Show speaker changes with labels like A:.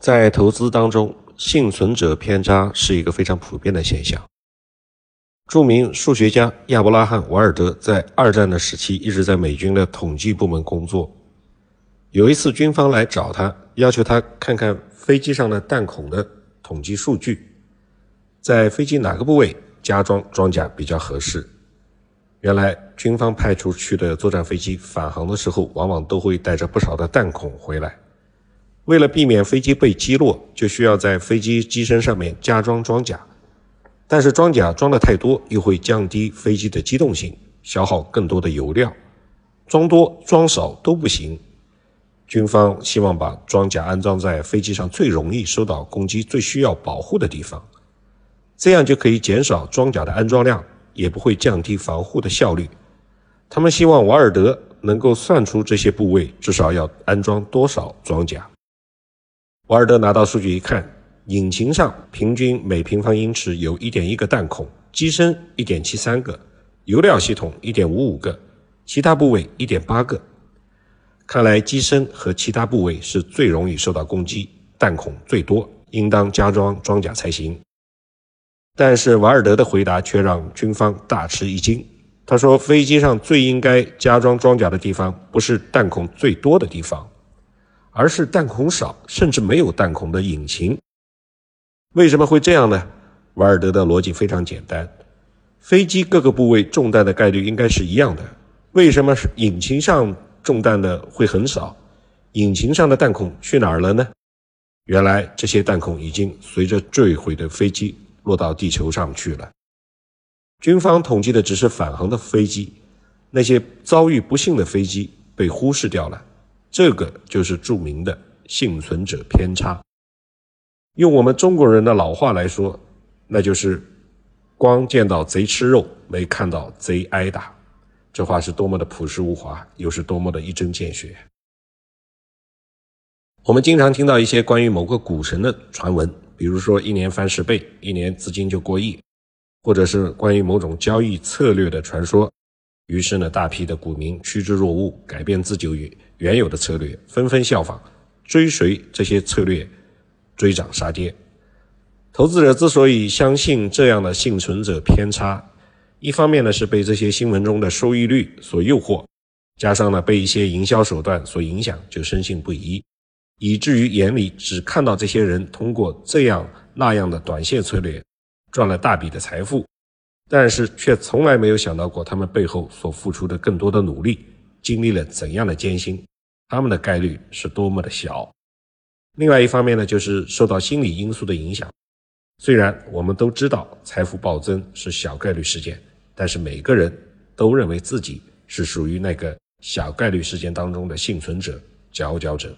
A: 在投资当中，幸存者偏差是一个非常普遍的现象。著名数学家亚伯拉罕·瓦尔德在二战的时期一直在美军的统计部门工作。有一次，军方来找他，要求他看看飞机上的弹孔的统计数据，在飞机哪个部位加装装甲比较合适。原来，军方派出去的作战飞机返航的时候，往往都会带着不少的弹孔回来。为了避免飞机被击落，就需要在飞机机身上面加装装甲。但是装甲装的太多，又会降低飞机的机动性，消耗更多的油料。装多装少都不行。军方希望把装甲安装在飞机上最容易受到攻击、最需要保护的地方，这样就可以减少装甲的安装量，也不会降低防护的效率。他们希望瓦尔德能够算出这些部位至少要安装多少装甲。瓦尔德拿到数据一看，引擎上平均每平方英尺有1.1个弹孔，机身1.73个，油料系统1.55个，其他部位1.8个。看来机身和其他部位是最容易受到攻击，弹孔最多，应当加装装甲才行。但是瓦尔德的回答却让军方大吃一惊。他说：“飞机上最应该加装装甲的地方，不是弹孔最多的地方。”而是弹孔少，甚至没有弹孔的引擎。为什么会这样呢？瓦尔德的逻辑非常简单：飞机各个部位中弹的概率应该是一样的，为什么是引擎上中弹的会很少？引擎上的弹孔去哪儿了呢？原来这些弹孔已经随着坠毁的飞机落到地球上去了。军方统计的只是返航的飞机，那些遭遇不幸的飞机被忽视掉了。这个就是著名的幸存者偏差。用我们中国人的老话来说，那就是“光见到贼吃肉，没看到贼挨打”。这话是多么的朴实无华，又是多么的一针见血。我们经常听到一些关于某个股神的传闻，比如说一年翻十倍，一年资金就过亿，或者是关于某种交易策略的传说。于是呢，大批的股民趋之若鹜，改变自己原原有的策略，纷纷效仿，追随这些策略，追涨杀跌。投资者之所以相信这样的幸存者偏差，一方面呢是被这些新闻中的收益率所诱惑，加上呢被一些营销手段所影响，就深信不疑，以至于眼里只看到这些人通过这样那样的短线策略赚了大笔的财富。但是却从来没有想到过，他们背后所付出的更多的努力，经历了怎样的艰辛，他们的概率是多么的小。另外一方面呢，就是受到心理因素的影响。虽然我们都知道财富暴增是小概率事件，但是每个人都认为自己是属于那个小概率事件当中的幸存者、佼佼者。